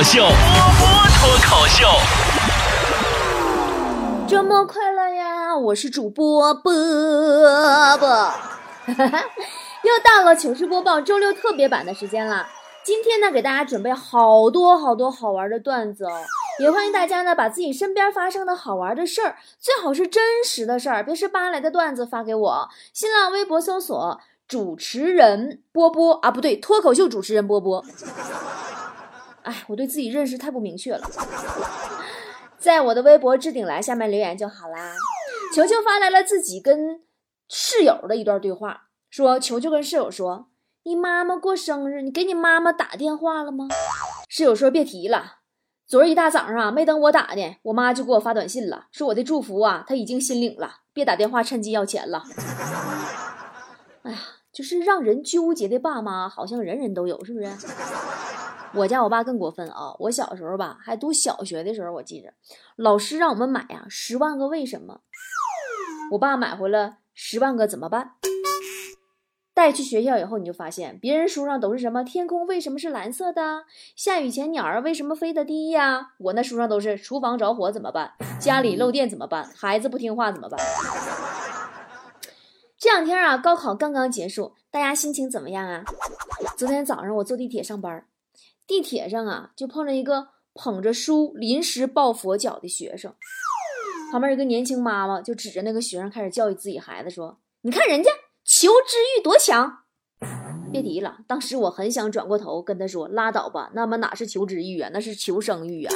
口秀，波波脱口秀。周末快乐呀！我是主播波波，又到了糗事播报周六特别版的时间了。今天呢，给大家准备好多好多好玩的段子哦，也欢迎大家呢把自己身边发生的好玩的事儿，最好是真实的事儿，别是扒来的段子发给我。新浪微博搜索主持人波波啊，不对，脱口秀主持人波波。哎，我对自己认识太不明确了，在我的微博置顶栏下面留言就好啦。球球发来了自己跟室友的一段对话，说球球跟室友说：“你妈妈过生日，你给你妈妈打电话了吗？”室友说：“别提了，昨儿一大早上啊，没等我打呢，我妈就给我发短信了，说我的祝福啊，她已经心领了，别打电话趁机要钱了。”哎呀。就是让人纠结的爸妈，好像人人都有，是不是？我家我爸更过分啊！我小时候吧，还读小学的时候，我记着，老师让我们买呀《十万个为什么》，我爸买回了《十万个怎么办》，带去学校以后，你就发现别人书上都是什么天空为什么是蓝色的，下雨前鸟儿为什么飞得低呀？我那书上都是厨房着火怎么办，家里漏电怎么办，孩子不听话怎么办？这两天啊，高考刚刚结束，大家心情怎么样啊？昨天早上我坐地铁上班，地铁上啊就碰着一个捧着书临时抱佛脚的学生，旁边一个年轻妈妈就指着那个学生开始教育自己孩子说：“你看人家求知欲多强！”别提了，当时我很想转过头跟他说：“拉倒吧，那么哪是求知欲啊，那是求生欲啊！”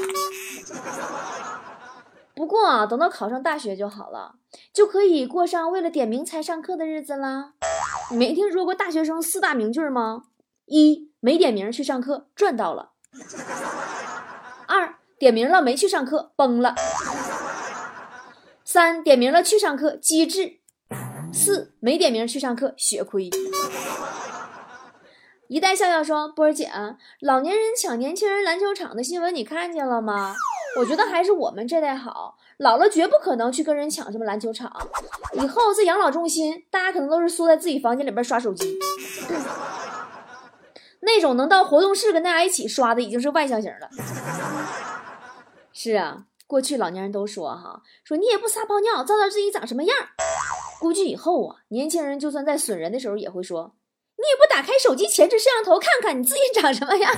不过啊，等到考上大学就好了，就可以过上为了点名才上课的日子啦。你没听说过大学生四大名句吗？一没点名去上课赚到了；二点名了没去上课崩了；三点名了去上课机智；四没点名去上课血亏。一代笑笑说：“波儿姐，老年人抢年轻人篮球场的新闻你看见了吗？”我觉得还是我们这代好，老了绝不可能去跟人抢什么篮球场。以后在养老中心，大家可能都是缩在自己房间里边刷手机。那种能到活动室跟大家一起刷的，已经是外向型了。是啊，过去老年人都说哈，说你也不撒泡尿，照照自己长什么样。估计以后啊，年轻人就算在损人的时候，也会说，你也不打开手机前置摄像头看看你自己长什么样。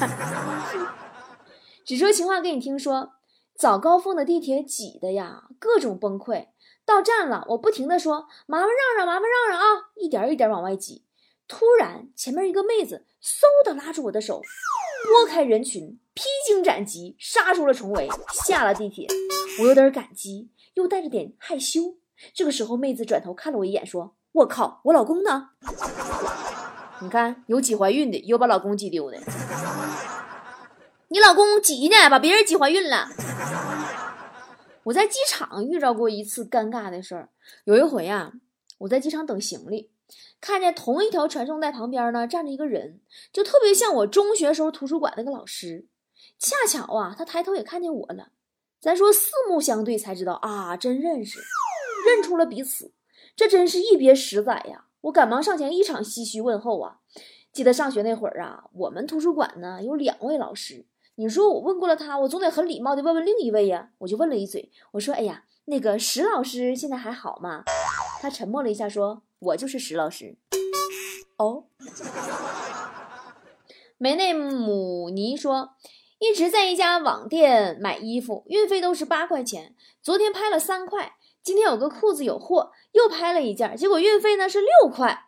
只说情话给你听说。早高峰的地铁挤的呀，各种崩溃。到站了，我不停的说：“麻烦让让，麻烦让让啊！”一点一点往外挤。突然，前面一个妹子嗖的拉住我的手，拨开人群，披荆斩棘，杀出了重围，下了地铁。我有点感激，又带着点害羞。这个时候，妹子转头看了我一眼，说：“我靠，我老公呢？”你看，有挤怀孕的，有把老公挤丢的。你老公挤呢，把别人挤怀孕了。我在机场遇到过一次尴尬的事儿。有一回啊，我在机场等行李，看见同一条传送带旁边呢站着一个人，就特别像我中学时候图书馆那个老师。恰巧啊，他抬头也看见我了。咱说四目相对才知道啊，真认识，认出了彼此。这真是一别十载呀！我赶忙上前一场唏嘘问候啊。记得上学那会儿啊，我们图书馆呢有两位老师。你说我问过了他，我总得很礼貌的问问另一位呀。我就问了一嘴，我说：“哎呀，那个石老师现在还好吗？”他沉默了一下，说：“我就是石老师。”哦。梅内姆尼说：“一直在一家网店买衣服，运费都是八块钱。昨天拍了三块，今天有个裤子有货，又拍了一件，结果运费呢是六块。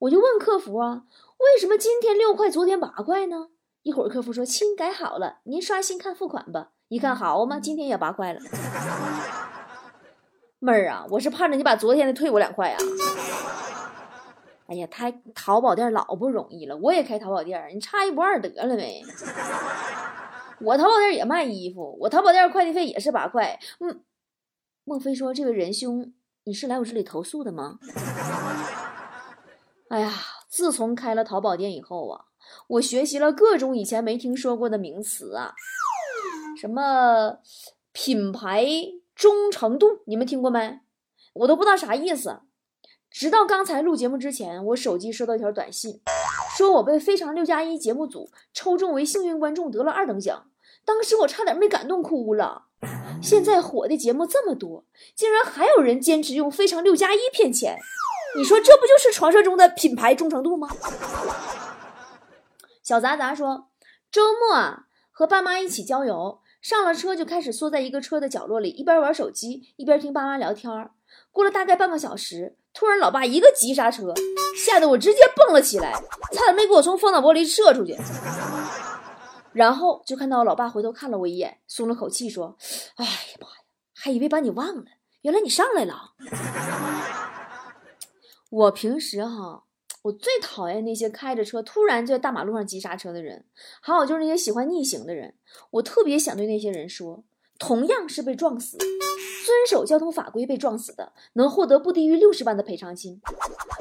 我就问客服啊，为什么今天六块，昨天八块呢？”一会儿客服说：“亲，改好了，您刷新看付款吧。”一看好嘛，今天也八块了。妹儿啊，我是盼着你把昨天的退我两块啊。哎呀，他淘宝店老不容易了，我也开淘宝店，你差一不二得了呗。我淘宝店也卖衣服，我淘宝店快递费也是八块。嗯，莫非说这位仁兄，你是来我这里投诉的吗？哎呀，自从开了淘宝店以后啊。我学习了各种以前没听说过的名词啊，什么品牌忠诚度，你们听过没？我都不知道啥意思。直到刚才录节目之前，我手机收到一条短信，说我被《非常六加一》节目组抽中为幸运观众，得了二等奖。当时我差点没感动哭了。现在火的节目这么多，竟然还有人坚持用非常六加一骗钱，你说这不就是传说中的品牌忠诚度吗？小杂杂说，周末啊和爸妈一起郊游，上了车就开始缩在一个车的角落里，一边玩手机一边听爸妈聊天。过了大概半个小时，突然老爸一个急刹车，吓得我直接蹦了起来，差点没给我从风挡玻璃射出去。然后就看到老爸回头看了我一眼，松了口气说：“哎呀妈呀，还以为把你忘了，原来你上来了。”我平时哈，我最讨厌那些开着车突然在大马路上急刹车的人，还有就是那些喜欢逆行的人。我特别想对那些人说，同样是被撞死。遵守交通法规被撞死的，能获得不低于六十万的赔偿金；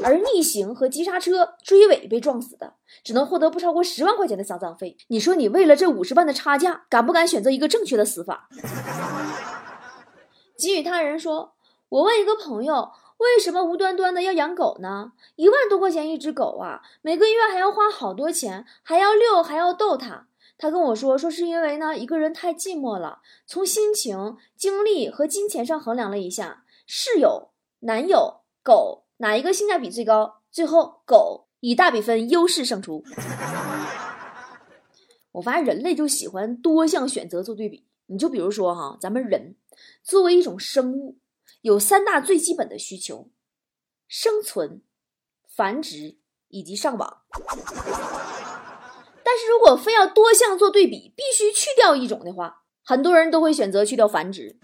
而逆行和急刹车追尾被撞死的，只能获得不超过十万块钱的丧葬费。你说你为了这五十万的差价，敢不敢选择一个正确的死法？给予他人说：“我问一个朋友，为什么无端端的要养狗呢？一万多块钱一只狗啊，每个月还要花好多钱，还要遛，还要逗它。”他跟我说，说是因为呢，一个人太寂寞了，从心情、精力和金钱上衡量了一下，室友、男友、狗哪一个性价比最高？最后狗以大比分优势胜出。我发现人类就喜欢多项选择做对比，你就比如说哈，咱们人作为一种生物，有三大最基本的需求：生存、繁殖以及上网。但是如果非要多项做对比，必须去掉一种的话，很多人都会选择去掉繁殖。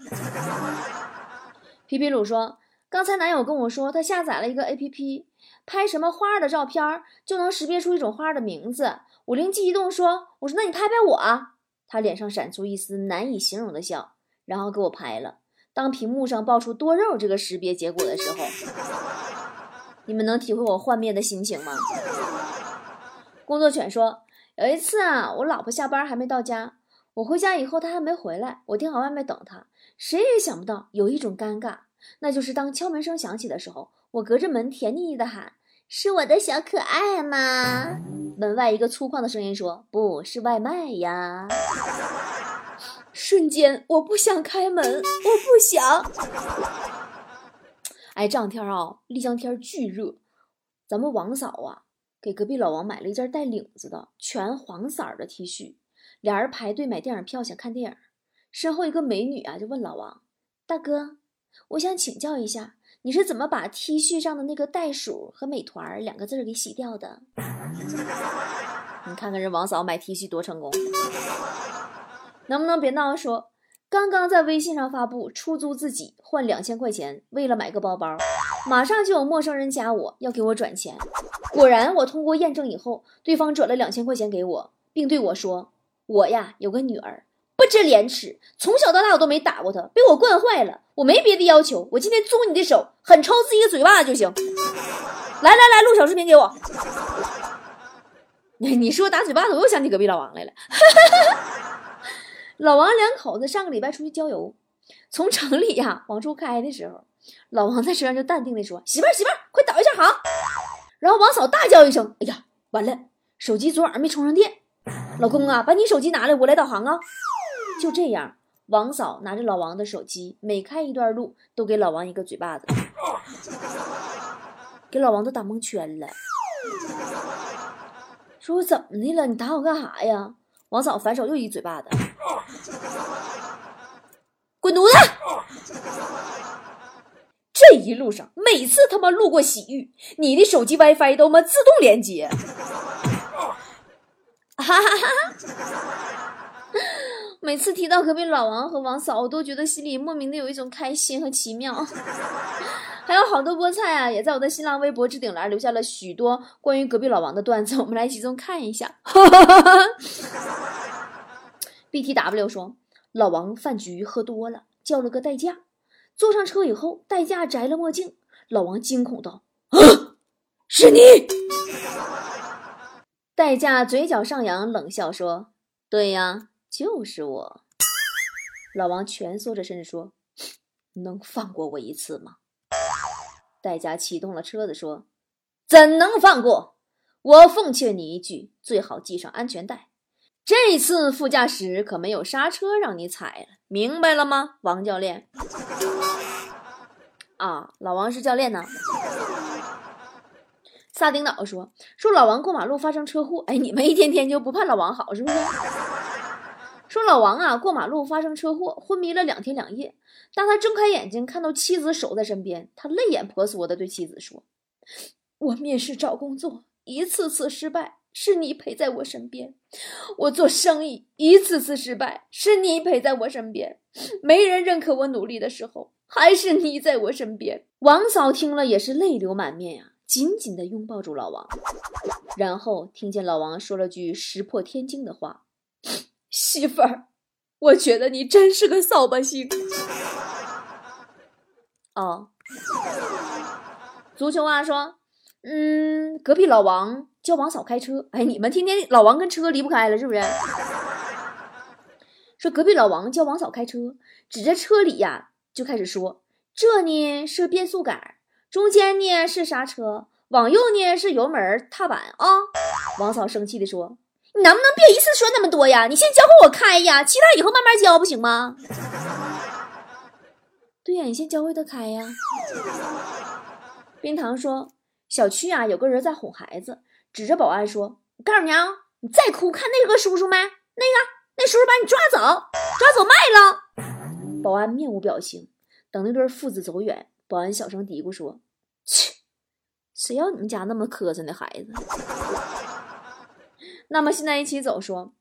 皮皮鲁说：“刚才男友跟我说，他下载了一个 APP，拍什么花的照片就能识别出一种花的名字。我灵机一动说：‘我说那你拍拍我啊！’他脸上闪出一丝难以形容的笑，然后给我拍了。当屏幕上爆出多肉这个识别结果的时候，你们能体会我幻灭的心情吗？”工作犬说。有一次啊，我老婆下班还没到家，我回家以后她还没回来，我定好外面等她。谁也想不到有一种尴尬，那就是当敲门声响起的时候，我隔着门甜腻腻的喊：“是我的小可爱吗？”门外一个粗犷的声音说：“不是外卖呀。”瞬间我不想开门，我不想。哎，这两天啊，丽江天巨热，咱们王嫂啊。给隔壁老王买了一件带领子的全黄色的 T 恤，俩人排队买电影票想看电影。身后一个美女啊，就问老王：“大哥，我想请教一下，你是怎么把 T 恤上的那个袋鼠和美团两个字给洗掉的？” 你看看人王嫂买 T 恤多成功，能不能别闹？说刚刚在微信上发布出租自己换两千块钱，为了买个包包，马上就有陌生人加我要给我转钱。果然，我通过验证以后，对方转了两千块钱给我，并对我说：“我呀有个女儿，不知廉耻，从小到大我都没打过她，被我惯坏了。我没别的要求，我今天租你的手，狠抽自己个嘴巴子就行。来来来，录小视频给我。你说打嘴巴子，我又想起隔壁老王来了。老王两口子上个礼拜出去郊游，从城里呀往出开的时候，老王在车上就淡定的说：媳妇儿媳妇儿，快导一下航。”然后王嫂大叫一声：“哎呀，完了，手机昨晚没充上电。老公啊，把你手机拿来，我来导航啊。”就这样，王嫂拿着老王的手机，每开一段路都给老王一个嘴巴子，给老王都打蒙圈了。说我怎么的了？你打我干啥呀？王嫂反手又一嘴巴子，犊子！这一路上，每次他妈路过洗浴，你的手机 WiFi 都他妈自动连接。哈哈哈！每次提到隔壁老王和王嫂，我都觉得心里莫名的有一种开心和奇妙。还有好多菠菜啊，也在我的新浪微博置顶栏留下了许多关于隔壁老王的段子，我们来集中看一下。BTW 说，老王饭局喝多了，叫了个代驾。坐上车以后，代驾摘了墨镜，老王惊恐道：“啊，是你！”代驾嘴角上扬，冷笑说：“对呀，就是我。”老王蜷缩着身子说：“能放过我一次吗？”代驾启动了车子说：“怎能放过？我奉劝你一句，最好系上安全带。这次副驾驶可没有刹车让你踩，明白了吗，王教练？啊，老王是教练呢。萨丁岛说说老王过马路发生车祸，哎，你们一天天就不盼老王好是不是？说老王啊过马路发生车祸，昏迷了两天两夜。当他睁开眼睛，看到妻子守在身边，他泪眼婆娑的对妻子说：“我面试找工作一次次失败，是你陪在我身边；我做生意一次次失败，是你陪在我身边；没人认可我努力的时候，还是你在我身边。”王嫂听了也是泪流满面呀。紧紧地拥抱住老王，然后听见老王说了句石破天惊的话：“媳妇儿，我觉得你真是个扫把星。”哦，足球啊说：“嗯，隔壁老王教王嫂开车，哎，你们天天老王跟车离不开了，是不是？”说隔壁老王教王嫂开车，指着车里呀就开始说：“这呢是变速杆。”中间呢是刹车，往右呢是油门踏板啊！王嫂生气的说：“你能不能别一次说那么多呀？你先教会我开呀，其他以后慢慢教不行吗？” 对呀，你先教会他开呀。冰糖说：“小区啊有个人在哄孩子，指着保安说：‘我告诉你啊，你再哭，看那个叔叔没？那个那叔叔把你抓走，抓走卖了。’保安面无表情。等那对父子走远，保安小声嘀咕说。”切，谁要你们家那么磕碜的孩子？那么现在一起走说，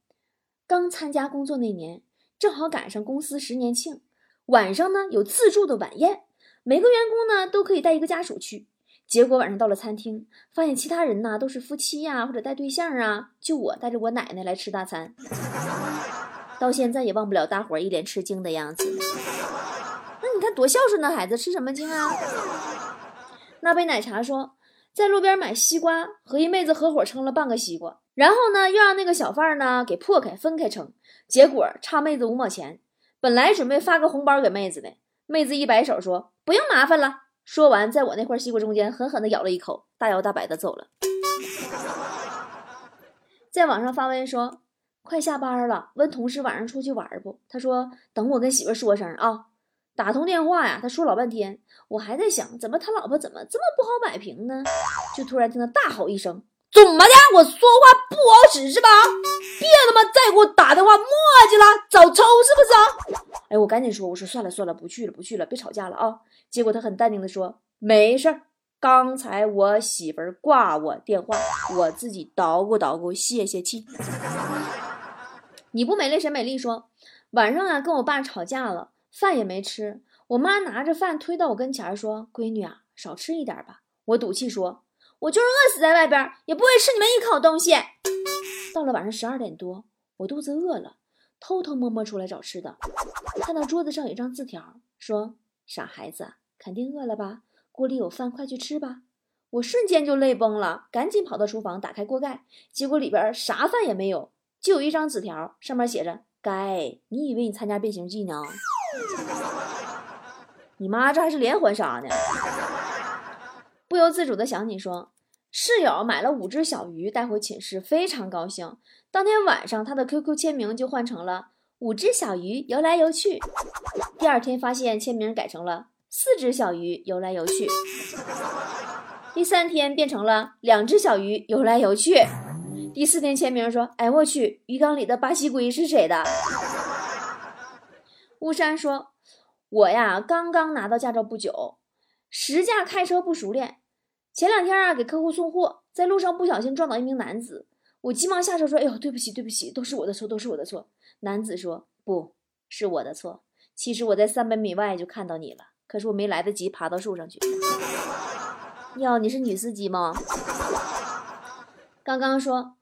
刚参加工作那年，正好赶上公司十年庆，晚上呢有自助的晚宴，每个员工呢都可以带一个家属去。结果晚上到了餐厅，发现其他人呢都是夫妻呀或者带对象啊，就我带着我奶奶来吃大餐。到现在也忘不了大伙一脸吃惊的样子。那你看多孝顺的孩子，吃什么惊啊？那杯奶茶说，在路边买西瓜，和一妹子合伙称了半个西瓜，然后呢，又让那个小贩呢给破开分开称，结果差妹子五毛钱。本来准备发个红包给妹子的，妹子一摆手说不用麻烦了。说完，在我那块西瓜中间狠狠地咬了一口，大摇大摆的走了。在网上发微说，快下班了，问同事晚上出去玩不？他说等我跟媳妇说声啊。打通电话呀，他说老半天，我还在想，怎么他老婆怎么这么不好摆平呢？就突然听他大吼一声：“怎么的？我说话不好使是吧？别他妈再给我打电话磨叽了，找抽是不是？”哎，我赶紧说，我说算了算了，不去了不去了，别吵架了啊。结果他很淡定的说：“没事儿，刚才我媳妇儿挂我电话，我自己捣鼓捣鼓泄泄气。”你不美丽谁美丽？说晚上啊，跟我爸吵架了。饭也没吃，我妈拿着饭推到我跟前说：“闺女啊，少吃一点吧。”我赌气说：“我就是饿死在外边，也不会吃你们一口东西。”到了晚上十二点多，我肚子饿了，偷偷摸摸出来找吃的，看到桌子上有一张字条，说：“傻孩子，肯定饿了吧？锅里有饭，快去吃吧。”我瞬间就泪崩了，赶紧跑到厨房打开锅盖，结果里边啥饭也没有，就有一张纸条，上面写着：“该，你以为你参加变形计呢？” 你妈这还是连环杀呢！不由自主的想起说，室友买了五只小鱼带回寝室，非常高兴。当天晚上，他的 QQ 签名就换成了“五只小鱼游来游去”。第二天发现签名改成了“四只小鱼游来游去”。第三天变成了“两只小鱼游来游去”。第四天签名说：“哎，我去，鱼缸里的巴西龟是谁的？” 巫山说：“我呀，刚刚拿到驾照不久，实驾开车不熟练。前两天啊，给客户送货，在路上不小心撞倒一名男子，我急忙下车说：‘哎呦，对不起，对不起，都是我的错，都是我的错。’男子说：‘不是我的错，其实我在三百米外就看到你了，可是我没来得及爬到树上去。’哟，你是女司机吗？刚刚说，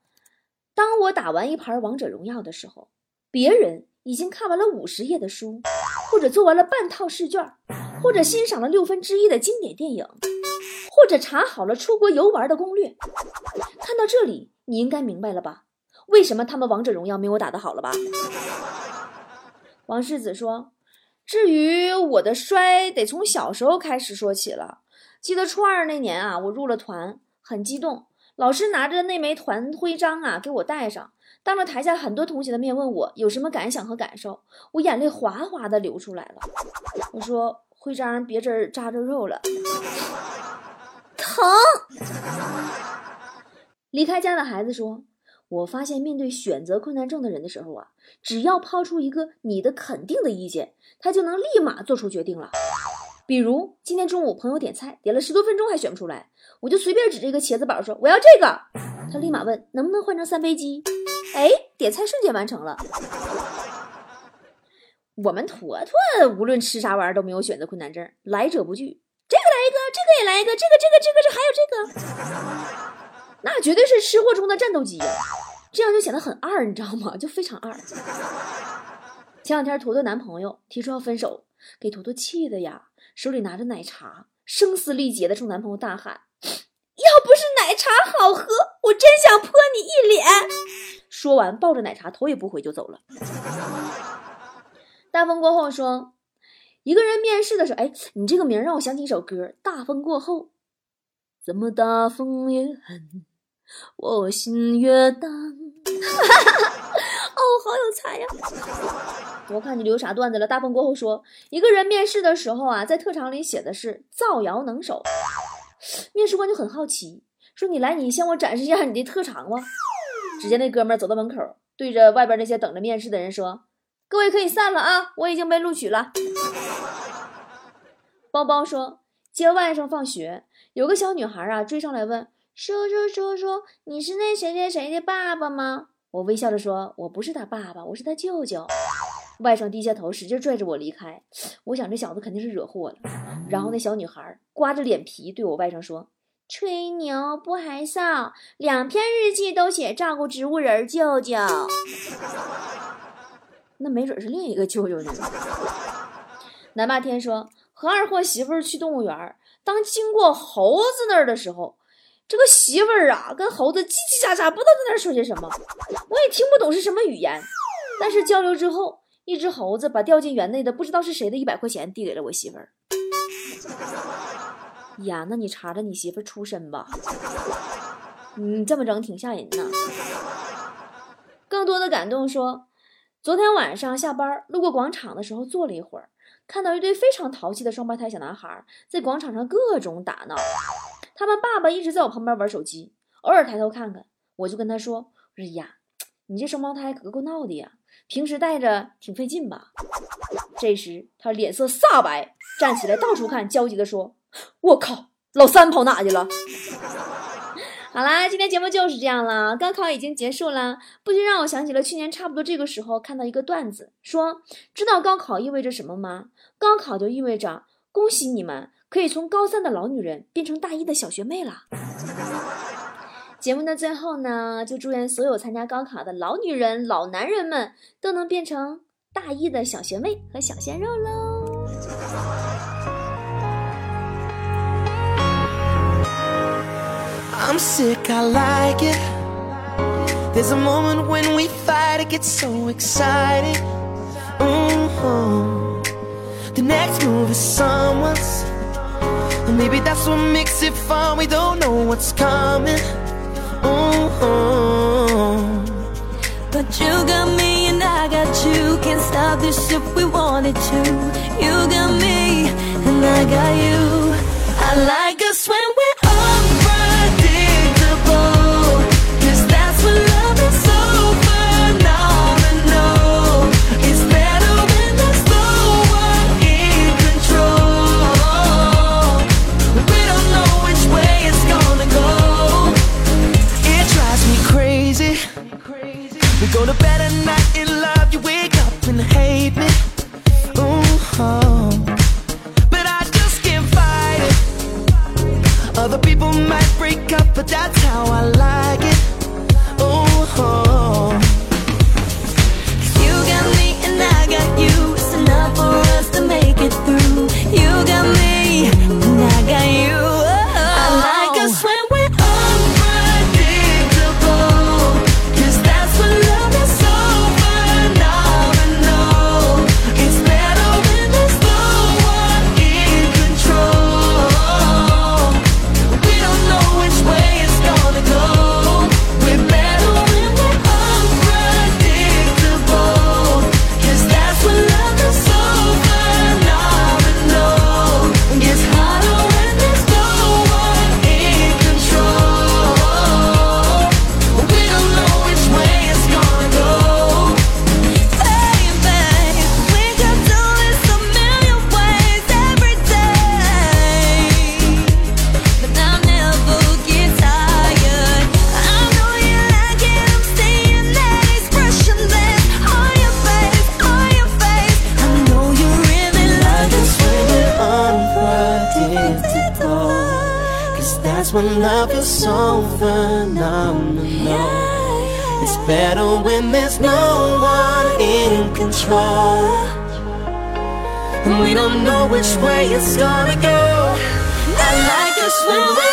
当我打完一盘王者荣耀的时候，别人。”已经看完了五十页的书，或者做完了半套试卷，或者欣赏了六分之一的经典电影，或者查好了出国游玩的攻略。看到这里，你应该明白了吧？为什么他们王者荣耀没我打的好了吧？王世子说：“至于我的摔，得从小时候开始说起了。记得初二那年啊，我入了团，很激动，老师拿着那枚团徽章啊给我戴上。”当着台下很多同学的面问我有什么感想和感受，我眼泪哗哗的流出来了。我说徽章别针扎着肉了，疼。离开家的孩子说：“我发现面对选择困难症的人的时候啊，只要抛出一个你的肯定的意见，他就能立马做出决定了。比如今天中午朋友点菜，点了十多分钟还选不出来，我就随便指着一个茄子宝说我要这个，他立马问能不能换成三杯鸡。”哎，点菜瞬间完成了。我们坨坨无论吃啥玩意儿都没有选择困难症，来者不拒，这个来一个，这个也来一个，这个这个这个这还有这个，那绝对是吃货中的战斗机呀！这样就显得很二，你知道吗？就非常二。前两天坨坨男朋友提出要分手，给坨坨气的呀，手里拿着奶茶，声嘶力竭的冲男朋友大喊：“要不是奶茶好喝，我真想泼你一脸！”说完，抱着奶茶头也不回就走了。大风过后说，一个人面试的时候，哎，你这个名让我想起一首歌，《大风过后》。怎么大风越狠，我心越荡。哦，好有才呀！我看你留啥段子了？大风过后说，一个人面试的时候啊，在特长里写的是造谣能手，面试官就很好奇，说你来，你向我展示一下你的特长吧。只见那哥们走到门口，对着外边那些等着面试的人说：“各位可以散了啊，我已经被录取了。”包包说：“接外甥放学，有个小女孩啊追上来问叔叔叔叔，你是那谁谁谁的爸爸吗？”我微笑着说：“我不是他爸爸，我是他舅舅。”外甥低下头，使劲拽着我离开。我想这小子肯定是惹祸了。然后那小女孩刮着脸皮对我外甥说。吹牛不害臊，两篇日记都写照顾植物人舅舅，那没准是另一个舅舅呢。南霸天说和二货媳妇去动物园，当经过猴子那儿的时候，这个媳妇儿啊跟猴子叽叽喳喳，不知道在那儿说些什么，我也听不懂是什么语言。但是交流之后，一只猴子把掉进园内的不知道是谁的一百块钱递给了我媳妇儿。呀，那你查查你媳妇儿出身吧，你这么整挺吓人呐。更多的感动说，昨天晚上下班路过广场的时候坐了一会儿，看到一对非常淘气的双胞胎小男孩在广场上各种打闹，他们爸爸一直在我旁边玩手机，偶尔抬头看看，我就跟他说：“我说呀，你这双胞胎可够闹的呀，平时带着挺费劲吧？”这时他脸色煞白，站起来到处看，焦急地说。我靠，老三跑哪去了？好啦，今天节目就是这样了。高考已经结束了，不禁让我想起了去年差不多这个时候看到一个段子，说知道高考意味着什么吗？高考就意味着恭喜你们可以从高三的老女人变成大一的小学妹了。节目的最后呢，就祝愿所有参加高考的老女人、老男人们都能变成大一的小学妹和小鲜肉喽。I'm sick, I like it. There's a moment when we fight, it gets so exciting. Mm-hmm. The next move is someone's. Maybe that's what makes it fun. We don't know what's coming. Mm-hmm. But you got me and I got you. Can't stop this if we wanted to. You got me and I got you. I like us when we're And we don't know which way it's gonna go. I like us when we're